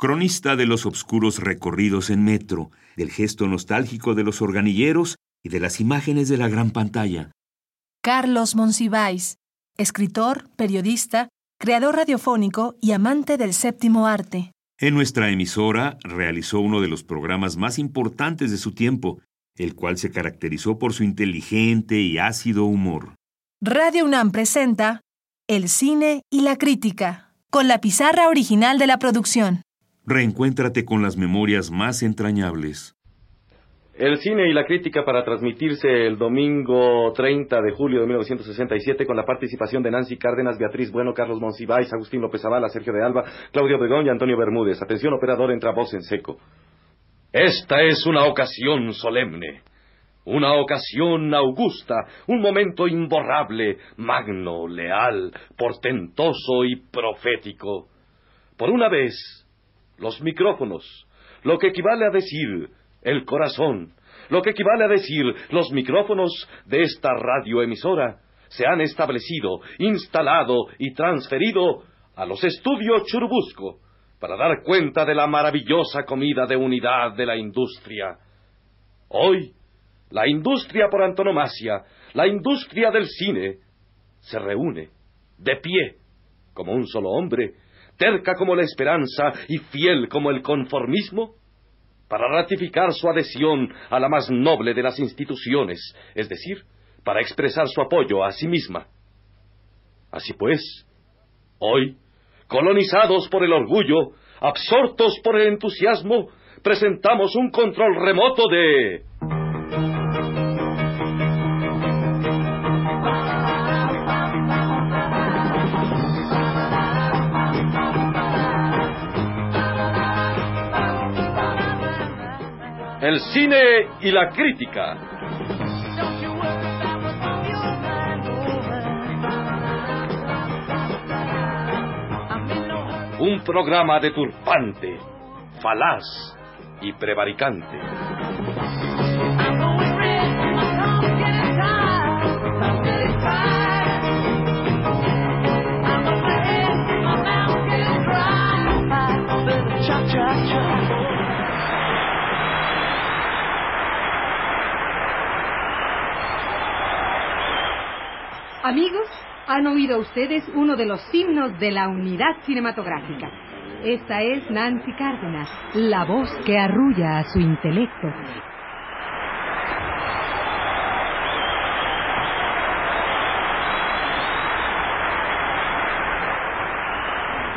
cronista de los obscuros recorridos en metro, del gesto nostálgico de los organilleros y de las imágenes de la gran pantalla. Carlos Monsiváis, escritor, periodista, creador radiofónico y amante del séptimo arte. En nuestra emisora realizó uno de los programas más importantes de su tiempo, el cual se caracterizó por su inteligente y ácido humor. Radio UNAM presenta El cine y la crítica, con la pizarra original de la producción. Reencuéntrate con las memorias más entrañables. El cine y la crítica para transmitirse el domingo 30 de julio de 1967 con la participación de Nancy Cárdenas, Beatriz Bueno, Carlos Monsiváis, Agustín López Zavala, Sergio de Alba, Claudio Begón y Antonio Bermúdez. Atención operador, entra voz en seco. Esta es una ocasión solemne, una ocasión augusta, un momento imborrable, magno, leal, portentoso y profético. Por una vez, los micrófonos, lo que equivale a decir el corazón, lo que equivale a decir los micrófonos de esta radioemisora, se han establecido, instalado y transferido a los estudios Churubusco para dar cuenta de la maravillosa comida de unidad de la industria. Hoy, la industria por antonomasia, la industria del cine, se reúne, de pie, como un solo hombre, terca como la esperanza y fiel como el conformismo, para ratificar su adhesión a la más noble de las instituciones, es decir, para expresar su apoyo a sí misma. Así pues, hoy, colonizados por el orgullo, absortos por el entusiasmo, presentamos un control remoto de... El cine y la crítica. Un programa deturpante, falaz y prevaricante. Amigos, han oído ustedes uno de los himnos de la unidad cinematográfica. Esta es Nancy Cárdenas, la voz que arrulla a su intelecto.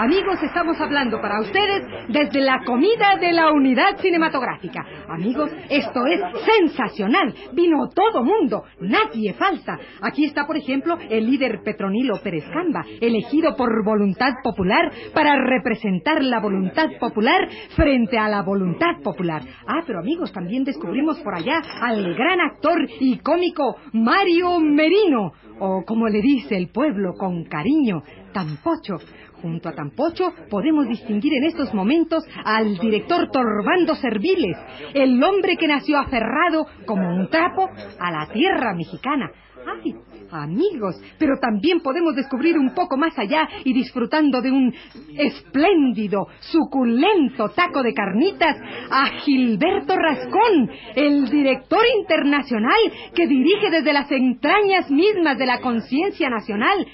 Amigos, estamos hablando para ustedes desde la comida de la unidad cinematográfica. Amigos, esto es sensacional. Vino todo mundo, nadie falta. Aquí está, por ejemplo, el líder Petronilo Pérez Camba, elegido por voluntad popular para representar la voluntad popular frente a la voluntad popular. Ah, pero amigos, también descubrimos por allá al gran actor y cómico Mario Merino, o como le dice el pueblo con cariño, Tampocho. Junto a Tampocho podemos distinguir en estos momentos al director Torbando Serviles, el hombre que nació aferrado como un trapo a la tierra mexicana. ¡Ay, amigos! Pero también podemos descubrir un poco más allá y disfrutando de un espléndido, suculento taco de carnitas a Gilberto Rascón, el director internacional que dirige desde las entrañas mismas de la conciencia nacional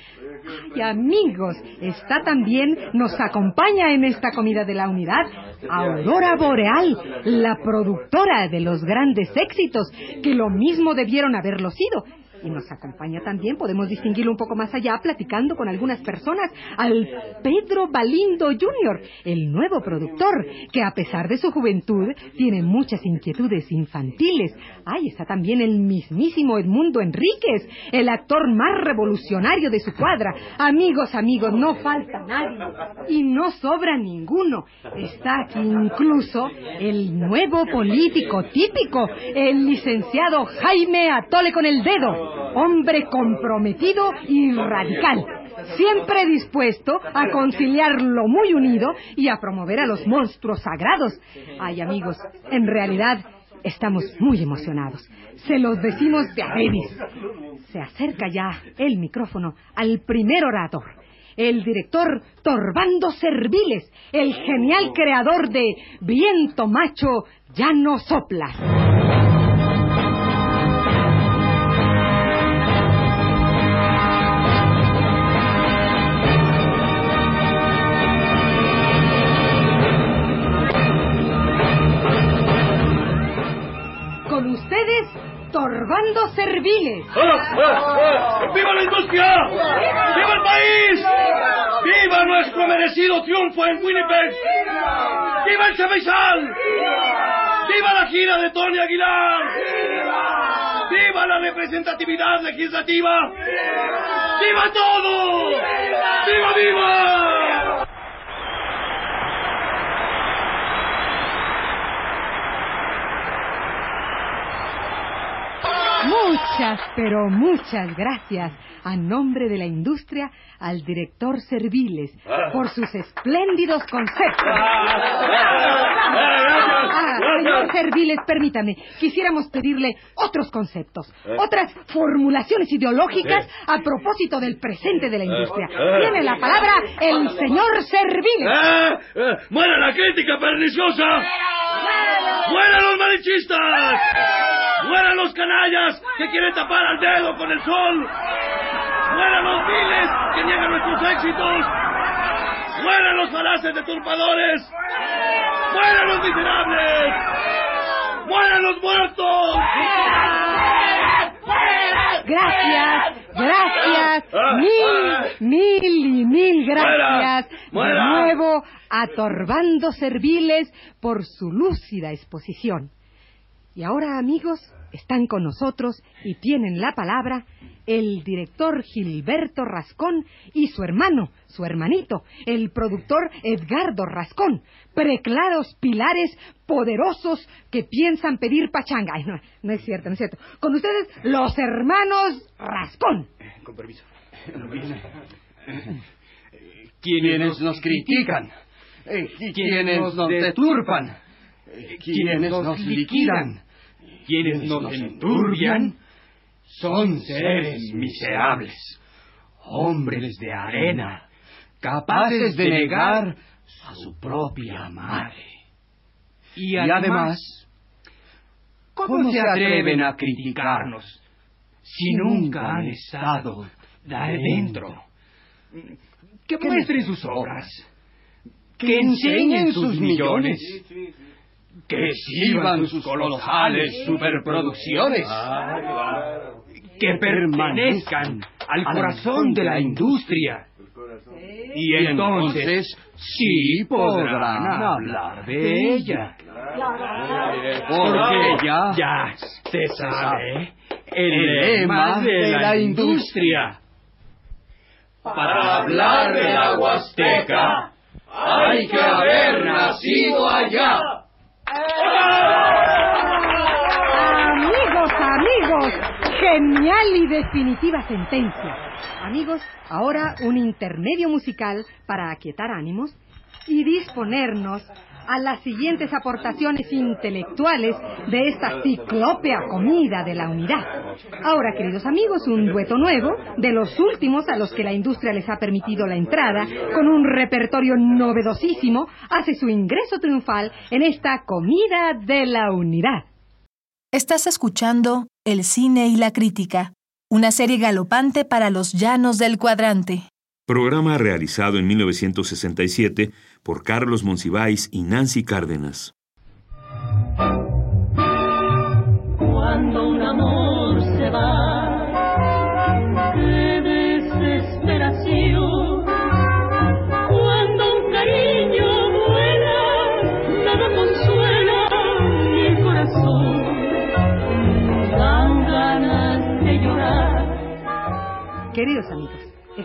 Ay, amigos, está también, nos acompaña en esta comida de la unidad Aurora Boreal, la productora de los grandes éxitos, que lo mismo debieron haberlo sido. Y nos acompaña también, podemos distinguirlo un poco más allá, platicando con algunas personas, al Pedro Balindo Jr., el nuevo productor, que a pesar de su juventud tiene muchas inquietudes infantiles. Ahí está también el mismísimo Edmundo Enríquez, el actor más revolucionario de su cuadra. Amigos, amigos, no falta nadie y no sobra ninguno. Está aquí incluso el nuevo político típico, el licenciado Jaime Atole con el dedo hombre comprometido y radical, siempre dispuesto a conciliar lo muy unido y a promover a los monstruos sagrados. Ay, amigos, en realidad estamos muy emocionados. Se los decimos de a Se acerca ya el micrófono al primer orador el director Torbando Serviles, el genial creador de Viento Macho ya no sopla. Ustedes, Torbando Serviles. ¡Viva la industria! ¡Viva el país! ¡Viva nuestro merecido triunfo en Winnipeg! ¡Viva el Cebesal! ¡Viva la gira de Tony Aguilar! ¡Viva la representatividad legislativa! ¡Viva todo! ¡Viva, viva! Muchas, pero muchas gracias a nombre de la industria al director Serviles por sus espléndidos conceptos. Ah, señor Serviles, permítame, quisiéramos pedirle otros conceptos, otras formulaciones ideológicas a propósito del presente de la industria. Tiene la palabra el señor Serviles. ¡Muera la crítica perniciosa! ¡Muera los malichistas! ¡Mueran los canallas que quieren tapar al dedo con el sol! ¡Mueran los viles que niegan nuestros éxitos! ¡Mueran los falaces deturpadores! ¡Mueran los miserables! ¡Mueran los muertos! Gracias, gracias, mil, mil y mil gracias de nuevo a Torbando Serviles por su lúcida exposición. Y ahora, amigos, están con nosotros y tienen la palabra el director Gilberto Rascón y su hermano, su hermanito, el productor Edgardo Rascón, preclaros pilares poderosos que piensan pedir pachanga. Ay, no, no es cierto, no es cierto. Con ustedes, los hermanos Rascón. Con permiso. Quienes nos critican, quienes nos deturpan, quienes nos liquidan, quienes nos enturbian, son seres miserables, hombres de arena, capaces de negar a su propia madre. Y además, ¿cómo se atreven a criticarnos si nunca han estado de adentro? Que muestren sus obras, que enseñen sus millones, que exhiban sus colosales superproducciones, que permanezcan al corazón de la industria. Y entonces sí podrán hablar de ella. Porque ya, ya se sabe el lema de la industria. Para hablar de la Huasteca hay que haber nacido allá. Genial y definitiva sentencia. Amigos, ahora un intermedio musical para aquietar ánimos y disponernos a las siguientes aportaciones intelectuales de esta ciclópea comida de la unidad. Ahora, queridos amigos, un dueto nuevo, de los últimos a los que la industria les ha permitido la entrada, con un repertorio novedosísimo, hace su ingreso triunfal en esta comida de la unidad. Estás escuchando El cine y la crítica, una serie galopante para los llanos del cuadrante. Programa realizado en 1967 por Carlos Monsiváis y Nancy Cárdenas.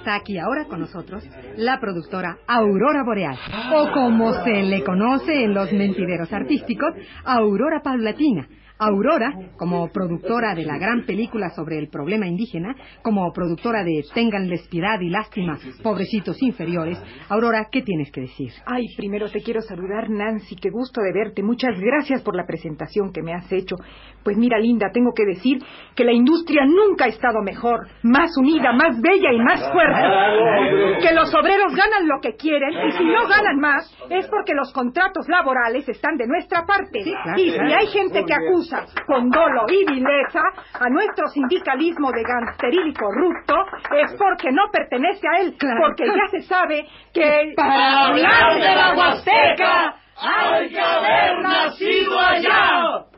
Está aquí ahora con nosotros la productora Aurora Boreal, o como se le conoce en los mentideros artísticos, Aurora Paulatina, Aurora, como productora de la gran película sobre el problema indígena, como productora de Ténganles piedad y lástima, pobrecitos inferiores. Aurora, ¿qué tienes que decir? Ay, primero te quiero saludar, Nancy. Qué gusto de verte. Muchas gracias por la presentación que me has hecho. Pues mira, linda, tengo que decir que la industria nunca ha estado mejor, más unida, más bella y más fuerte. Que los obreros ganan lo que quieren y si no ganan más es porque los contratos laborales están de nuestra parte. Y si hay gente que acusa con dolo y vileza a nuestro sindicalismo de gangsteril y corrupto, es porque no pertenece a él, porque ya se sabe que... Para hablar de la Huasteca, hay que haber nacido allá.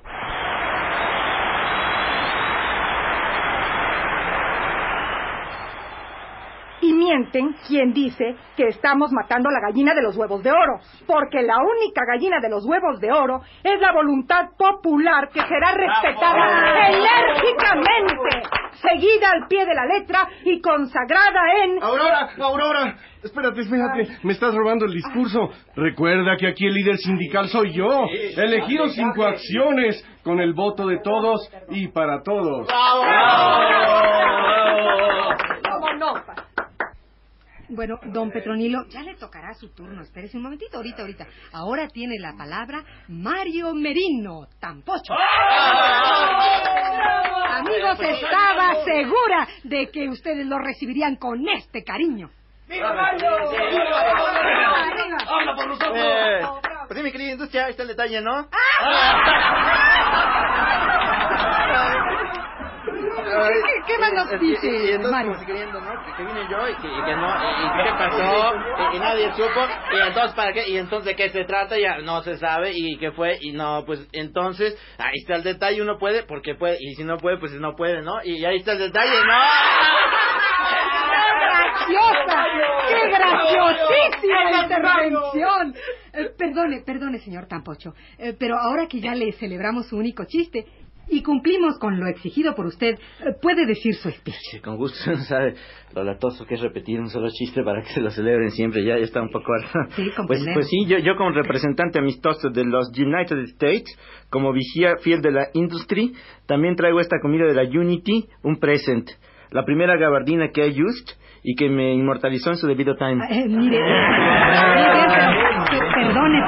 Y mienten quien dice que estamos matando a la gallina de los huevos de oro, porque la única gallina de los huevos de oro es la voluntad popular que será respetada enérgicamente, seguida al pie de la letra y consagrada en... Aurora, Aurora, espérate, espérate, me estás robando el discurso. Recuerda que aquí el líder sindical soy yo, elegido sin coacciones, con el voto de todos y para todos. ¿Cómo no? Bueno, don Petronilo, ya le tocará su turno. Espérese un momentito, ahorita, ahorita. Ahora tiene la palabra Mario Merino, Tampocho. Amigos, estaba segura de que ustedes lo recibirían con este cariño. ¡Habla por nosotros! Eh, pues sí, mi querida industria, ahí está el detalle, ¿no? ¿Qué, qué más nos Y- y- dice, y entonces, como si queriendo, ¿no? Que, que vine yo y que, y que no, y, y qué pasó, y, y nadie supo, y entonces, ¿para qué? Y entonces, ¿de qué se trata? Ya no se sabe, y qué fue, y no, pues, entonces, ahí está el detalle, uno puede, porque puede, y si no puede, pues no puede, ¿no? Y ahí está el detalle, ¿no? graciosa! ¡Qué graciosísima intervención! Eh, perdone, perdone, señor Tampocho, eh, pero ahora que ya le celebramos su único chiste y cumplimos con lo exigido por usted, eh, puede decir su speech. Sí, con gusto, ¿sabe? Lo latoso que es repetir un solo chiste para que se lo celebren siempre, ya, ya está un poco... Sí, pues, pues sí, yo, yo como representante amistoso de los United States, como vigía fiel de la industry, también traigo esta comida de la Unity, un present. La primera gabardina que hay used y que me inmortalizó en su debido time. Eh, mire, mire,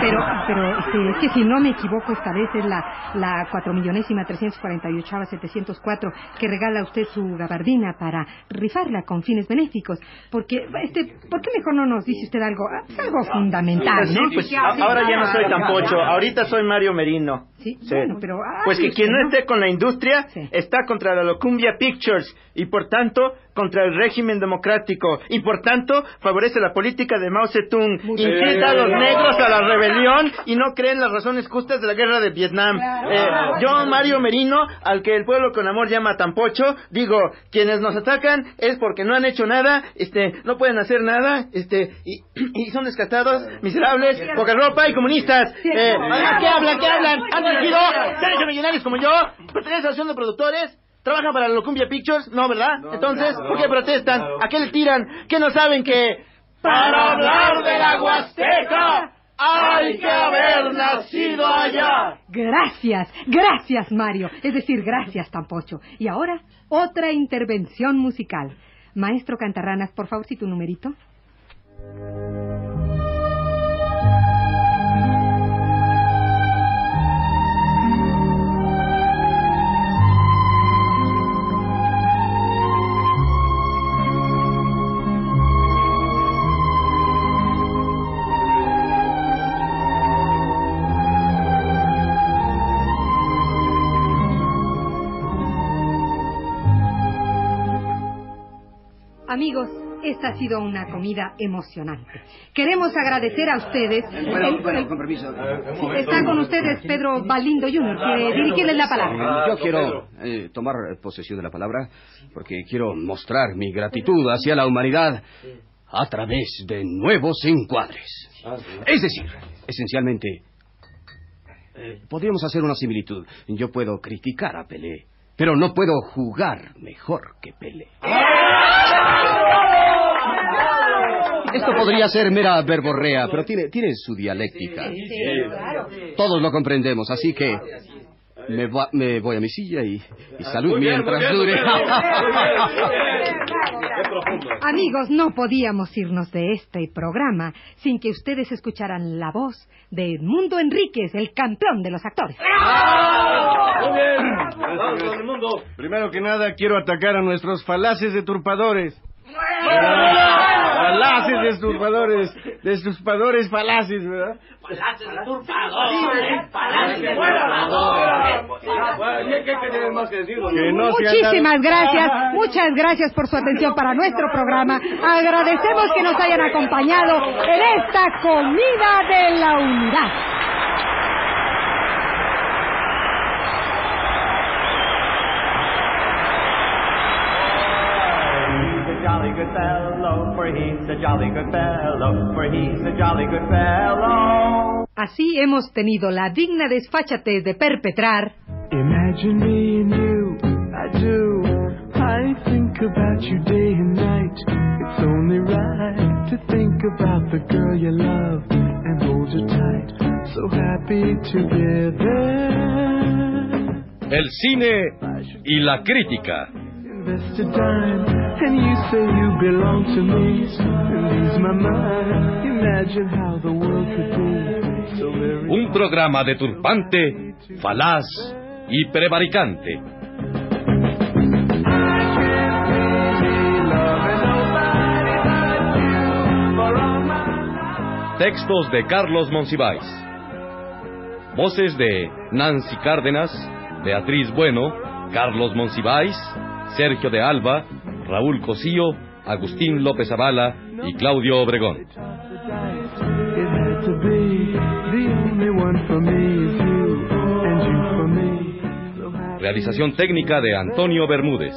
pero, pero, este, es que si no me equivoco, esta vez es la, la cuatro millonésima 348 704 que regala usted su gabardina para rifarla con fines benéficos. Porque, este, ¿por qué mejor no nos dice usted algo, algo fundamental, sí, no? pues ahora ya no soy tan pocho, ahorita soy Mario Merino. Sí, bueno, pero... Pues que quien no esté con la industria Sí. está contra la Locumbia Pictures y por tanto contra el régimen democrático y por tanto favorece la política de Mao Zedong, incita a los negros a la rebelión y no cree en las razones justas de la guerra de Vietnam. Eh, yo, Mario Merino, al que el pueblo con amor llama Tampocho, digo, quienes nos atacan es porque no han hecho nada, este, no pueden hacer nada, este, y, y son descatados, miserables, poca ropa y comunistas. Eh, ¿Qué hablan? ¿Qué hablan? ¿Han dirigido? ¿Se han hecho millonarios como yo? ¿Pertenecen a la asociación de productores? ¿Trabajan para la Locumbia Pictures? No, ¿verdad? Entonces, ¿por qué protestan? ¿A qué le tiran? ¿Qué no saben que... Para hablar de la Huasteca hay que haber nacido allá. Gracias, gracias Mario, es decir, gracias Tampocho. Y ahora, otra intervención musical. Maestro Cantarranas, por favor, si tu numerito. Amigos, esta ha sido una comida emocionante. Queremos agradecer a ustedes. el- el- con permiso. Está con ustedes Pedro Balindo Jr., que dirigirles la palabra. Yo quiero eh, tomar posesión de la palabra porque quiero mostrar mi gratitud hacia la humanidad a través de nuevos encuadres. Es decir, esencialmente, eh, podríamos hacer una similitud. Yo puedo criticar a Pelé, pero no puedo jugar mejor que Pelé. Esto podría ser mera verborrea, pero tiene, tiene su dialéctica. Todos lo comprendemos, así que me, voy a mi silla y, salud mientras dure. Amigos, no podíamos irnos de este programa sin que ustedes escucharan la voz de Edmundo Enríquez, el campeón de los actores. ¡Muy bien! Primero que nada, quiero atacar a nuestros falaces deturpadores. Falaces deturpadores, deturpadores falaces, ¿verdad? Falaces deturpadores, falaces Muchísimas gracias, muchas gracias por su atención para nuestro programa. Agradecemos que nos hayan acompañado en esta comida de la unidad. good fellow, for he's a jolly good fellow, for he's a jolly good fellow. Así hemos tenido la digna desfachatez de perpetrar. Imagine me and you, I do. I think about you day and night. It's only right to think about the girl you love and hold her tight. So happy together. El cine y la crítica. Un programa de turpante, falaz y prevaricante. Textos de Carlos Monsiváis. Voces de Nancy Cárdenas, Beatriz Bueno, Carlos Monsiváis, Sergio de Alba, Raúl Cosío, Agustín López Avala y Claudio Obregón. Realización técnica de Antonio Bermúdez.